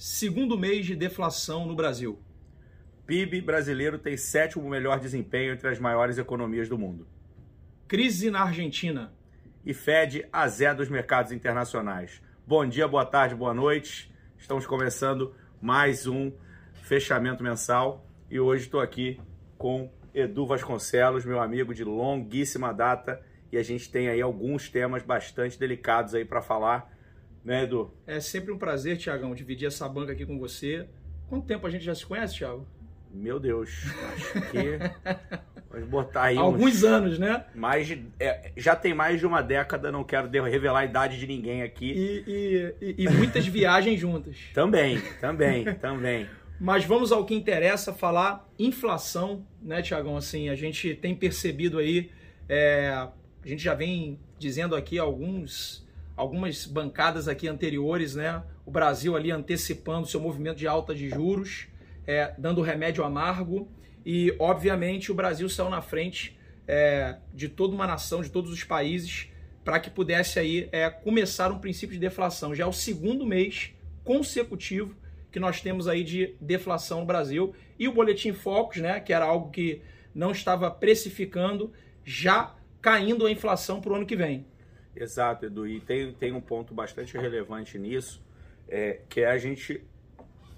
Segundo mês de deflação no Brasil. PIB brasileiro tem sétimo melhor desempenho entre as maiores economias do mundo. Crise na Argentina. E Fed a zé dos mercados internacionais. Bom dia, boa tarde, boa noite. Estamos começando mais um fechamento mensal e hoje estou aqui com Edu Vasconcelos, meu amigo de longuíssima data, e a gente tem aí alguns temas bastante delicados aí para falar né, Edu? É sempre um prazer, Tiagão, dividir essa banca aqui com você. Quanto tempo a gente já se conhece, Thiago? Meu Deus, acho que. Vamos botar aí. Alguns uns... anos, né? Mais de... É, já tem mais de uma década, não quero revelar a idade de ninguém aqui. E, e, e muitas viagens juntas. Também, também, também. Mas vamos ao que interessa, falar inflação, né, Tiagão? Assim, a gente tem percebido aí, é, a gente já vem dizendo aqui alguns algumas bancadas aqui anteriores, né? O Brasil ali antecipando seu movimento de alta de juros, é, dando remédio amargo e, obviamente, o Brasil saiu na frente é, de toda uma nação, de todos os países, para que pudesse aí é, começar um princípio de deflação. Já é o segundo mês consecutivo que nós temos aí de deflação no Brasil e o boletim Focus, né? Que era algo que não estava precificando, já caindo a inflação para o ano que vem. Exato, Edu. E tem, tem um ponto bastante relevante nisso, é, que é a gente,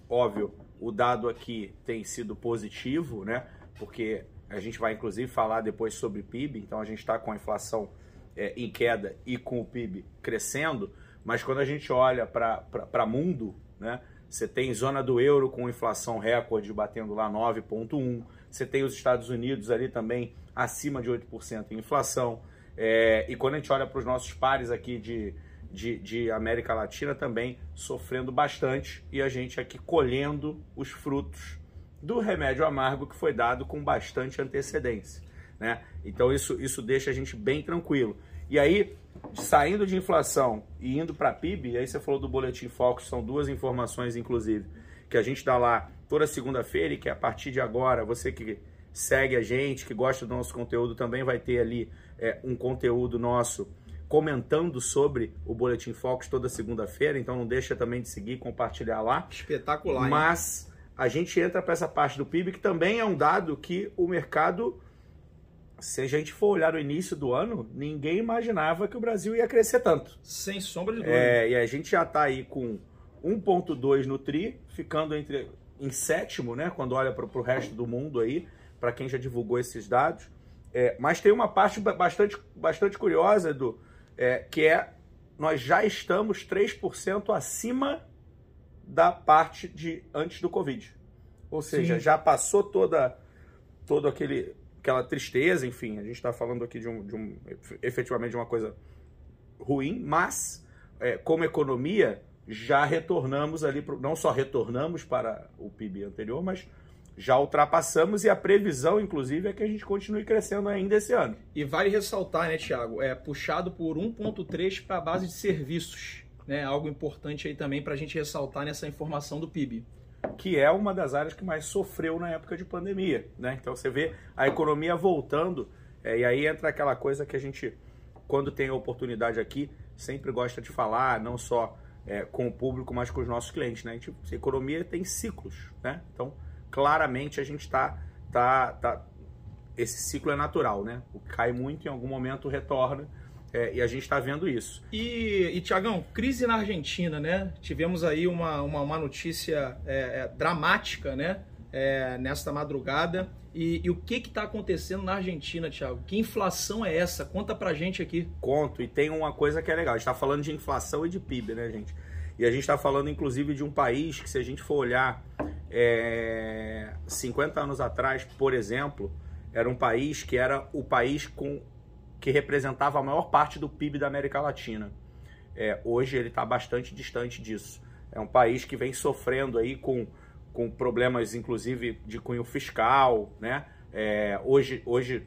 óbvio, o dado aqui tem sido positivo, né? Porque a gente vai inclusive falar depois sobre PIB, então a gente está com a inflação é, em queda e com o PIB crescendo, mas quando a gente olha para mundo, né? Você tem zona do euro com inflação recorde batendo lá 9,1%. Você tem os Estados Unidos ali também acima de 8% em inflação. É, e quando a gente olha para os nossos pares aqui de, de, de, América Latina também sofrendo bastante e a gente aqui colhendo os frutos do remédio amargo que foi dado com bastante antecedência. Né? Então isso, isso deixa a gente bem tranquilo. E aí, saindo de inflação e indo para PIB, aí você falou do Boletim Focus, são duas informações, inclusive, que a gente dá lá toda segunda-feira e que a partir de agora, você que segue a gente, que gosta do nosso conteúdo, também vai ter ali é, um conteúdo nosso comentando sobre o Boletim Focus toda segunda-feira, então não deixa também de seguir, compartilhar lá. Espetacular. Mas hein? a gente entra para essa parte do PIB que também é um dado que o mercado, se a gente for olhar o início do ano, ninguém imaginava que o Brasil ia crescer tanto. Sem sombra de dúvida. É, e a gente já está aí com 1.2 no TRI, ficando entre em sétimo, né, quando olha para o resto do mundo aí para quem já divulgou esses dados. É, mas tem uma parte bastante, bastante curiosa, Edu, é, que é nós já estamos 3% acima da parte de antes do Covid. Ou seja, Sim. já passou toda, toda aquele, aquela tristeza, enfim, a gente está falando aqui de um, de um, efetivamente de uma coisa ruim, mas é, como economia já retornamos ali, pro, não só retornamos para o PIB anterior, mas já ultrapassamos e a previsão, inclusive, é que a gente continue crescendo ainda esse ano. E vale ressaltar, né, Tiago, é puxado por 1,3 para a base de serviços, né? Algo importante aí também para a gente ressaltar nessa informação do PIB. Que é uma das áreas que mais sofreu na época de pandemia, né? Então você vê a economia voltando, é, e aí entra aquela coisa que a gente, quando tem a oportunidade aqui, sempre gosta de falar, não só é, com o público, mas com os nossos clientes, né? A, gente, a economia tem ciclos, né? Então claramente a gente está. Tá, tá, esse ciclo é natural, né? O que cai muito, em algum momento retorna. É, e a gente está vendo isso. E, e Tiagão, crise na Argentina, né? Tivemos aí uma, uma, uma notícia é, é, dramática, né? É, nesta madrugada. E, e o que está acontecendo na Argentina, Tiago? Que inflação é essa? Conta pra gente aqui. Conto, e tem uma coisa que é legal. A gente está falando de inflação e de PIB, né, gente? E a gente está falando, inclusive, de um país que, se a gente for olhar é, 50 anos atrás, por exemplo, era um país que era o país com, que representava a maior parte do PIB da América Latina. É, hoje ele está bastante distante disso. É um país que vem sofrendo aí com, com problemas, inclusive, de cunho fiscal. Né? É, hoje, hoje,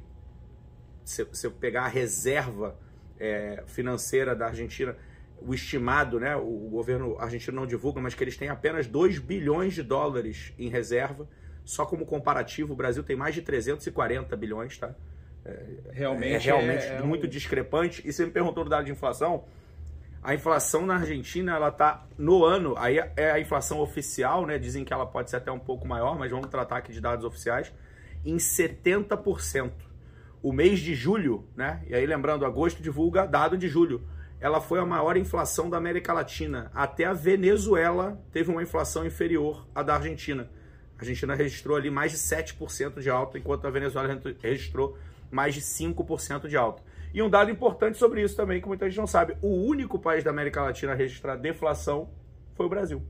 se você pegar a reserva é, financeira da Argentina, o estimado, né, o governo argentino não divulga, mas que eles têm apenas 2 bilhões de dólares em reserva. Só como comparativo, o Brasil tem mais de 340 bilhões, tá? É, realmente é realmente é, é muito um... discrepante. E você me perguntou do dado de inflação. A inflação na Argentina, ela tá no ano, aí é a inflação oficial, né? Dizem que ela pode ser até um pouco maior, mas vamos tratar aqui de dados oficiais, em 70%. O mês de julho, né? E aí lembrando, agosto divulga dado de julho. Ela foi a maior inflação da América Latina. Até a Venezuela teve uma inflação inferior à da Argentina. A Argentina registrou ali mais de 7% de alta, enquanto a Venezuela registrou mais de 5% de alta. E um dado importante sobre isso também, que muita gente não sabe: o único país da América Latina a registrar deflação foi o Brasil.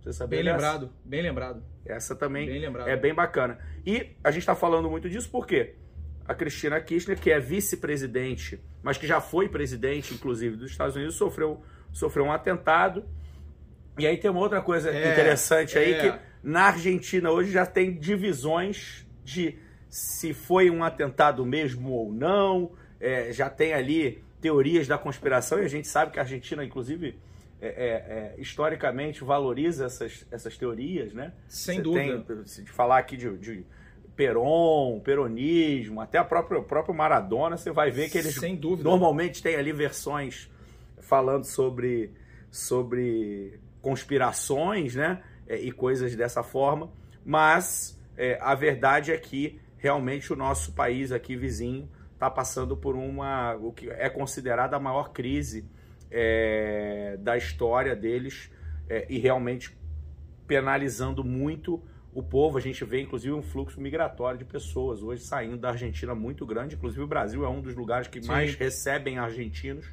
Você sabia Bem lembrado, bem lembrado. Essa também bem é bem bacana. E a gente está falando muito disso porque a Cristina Kirchner, que é vice-presidente, mas que já foi presidente, inclusive, dos Estados Unidos, sofreu, sofreu um atentado. E aí tem uma outra coisa é, interessante aí, é. que na Argentina hoje já tem divisões de se foi um atentado mesmo ou não, é, já tem ali teorias da conspiração e a gente sabe que a Argentina, inclusive, é, é, é historicamente valoriza essas, essas teorias, né? Sem Você dúvida. Tem, de falar aqui de, de Peron, peronismo, até a própria, o próprio Maradona, você vai ver que eles Sem dúvida. normalmente têm ali versões falando sobre, sobre conspirações, né? É, e coisas dessa forma, mas é, a verdade é que realmente o nosso país aqui vizinho está passando por uma o que é considerada a maior crise é, da história deles é, e realmente penalizando muito o povo. A gente vê inclusive um fluxo migratório de pessoas hoje saindo da Argentina muito grande. Inclusive o Brasil é um dos lugares que Sim. mais recebem argentinos.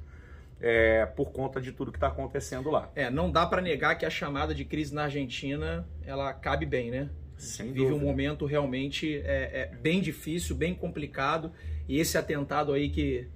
É, por conta de tudo que está acontecendo lá. É, não dá para negar que a chamada de crise na Argentina ela cabe bem, né? Sem vive dúvida. um momento realmente é, é, bem difícil, bem complicado e esse atentado aí que,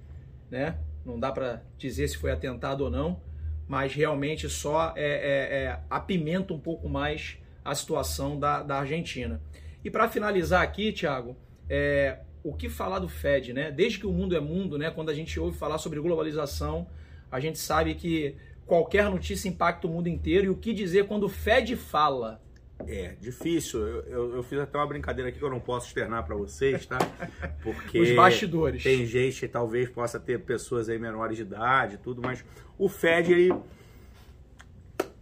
né, não dá para dizer se foi atentado ou não, mas realmente só é, é, é apimenta um pouco mais a situação da, da Argentina. E para finalizar aqui, Thiago, é, o que falar do Fed, né? Desde que o mundo é mundo, né? Quando a gente ouve falar sobre globalização, a gente sabe que qualquer notícia impacta o mundo inteiro. E o que dizer quando o Fed fala? É, difícil. Eu, eu, eu, fiz até uma brincadeira aqui que eu não posso externar para vocês, tá? Porque os bastidores. Tem gente, talvez possa ter pessoas aí menores de idade, tudo, mas o Fed ele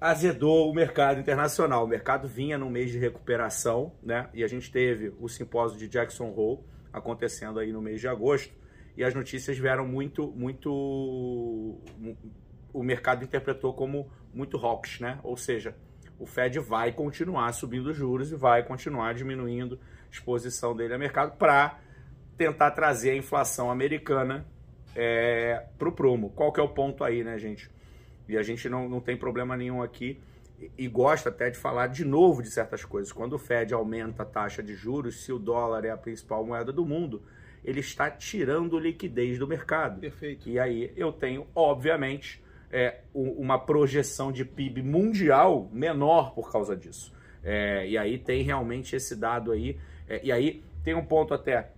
azedou o mercado internacional. O mercado vinha num mês de recuperação, né? E a gente teve o simpósio de Jackson Hole acontecendo aí no mês de agosto e as notícias vieram muito, muito o mercado interpretou como muito hawkish, né? Ou seja, o Fed vai continuar subindo juros e vai continuar diminuindo a exposição dele ao mercado para tentar trazer a inflação americana é, para o prumo. Qual que é o ponto aí, né, gente? E a gente não, não tem problema nenhum aqui e, gosta até de falar de novo de certas coisas. Quando o Fed aumenta a taxa de juros, se o dólar é a principal moeda do mundo, ele está tirando liquidez do mercado. Perfeito. E aí eu tenho, obviamente, é, uma projeção de PIB mundial menor por causa disso. É, e aí tem realmente esse dado aí. É, e aí tem um ponto até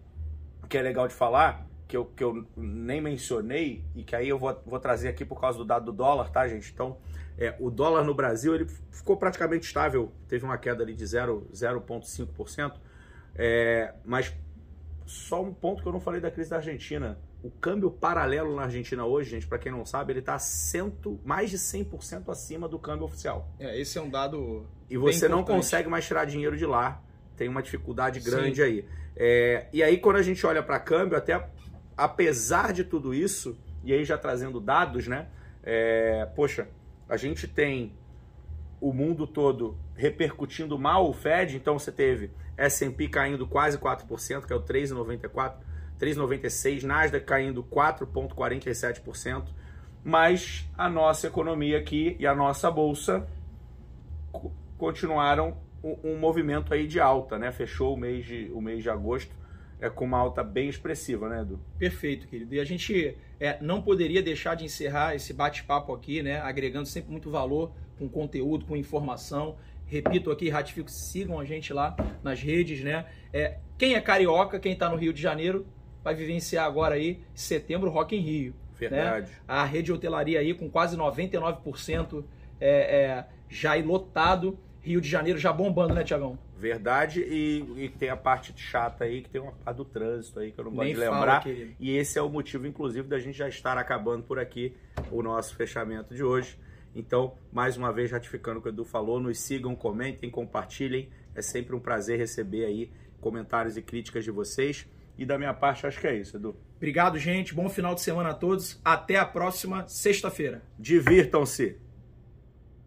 que é legal de falar, que eu, que eu nem mencionei, e que aí eu vou, vou trazer aqui por causa do dado do dólar, tá, gente? Então, é, o dólar no Brasil ele ficou praticamente estável, teve uma queda ali de 0,5%, é, mas só um ponto que eu não falei da crise da Argentina. O câmbio paralelo na Argentina hoje, gente, para quem não sabe, ele está mais de 100% acima do câmbio oficial. É, esse é um dado. E você não consegue mais tirar dinheiro de lá. Tem uma dificuldade grande Sim. aí. É, e aí, quando a gente olha para câmbio, até apesar de tudo isso, e aí já trazendo dados, né? É, poxa, a gente tem o mundo todo repercutindo mal o Fed, então você teve S&P caindo quase 4%, que é o 3,94%, 3,96%, Nasdaq caindo 4,47%, mas a nossa economia aqui e a nossa bolsa continuaram um, um, movimento aí de alta, né? Fechou o mês de, o mês de agosto é, com uma alta bem expressiva, né, Edu? Perfeito, querido. E a gente é, não poderia deixar de encerrar esse bate-papo aqui, né? Agregando sempre muito valor com conteúdo, com informação. Repito aqui, ratifico, sigam a gente lá nas redes, né? É, quem é carioca, quem está no Rio de Janeiro, vai vivenciar agora aí, setembro, Rock em Rio. Né? Verdade. Né? A rede de hotelaria aí com quase 99% é, é, já lotado. Rio de Janeiro já bombando, né, Tiagão? Verdade, e, e, tem a parte chata aí, que tem uma parte do trânsito aí, que eu não gosto Nem de lembrar. fala, e esse é o motivo, inclusive, da gente já estar acabando por aqui o nosso fechamento de hoje. Então, mais uma vez, ratificando o que o Edu falou, nos sigam, comentem, compartilhem. É sempre um prazer receber aí comentários e críticas de vocês. E da minha parte, acho que é isso, Edu. Obrigado, gente. Bom final de semana a todos. Até a próxima sexta-feira. Divirtam-se!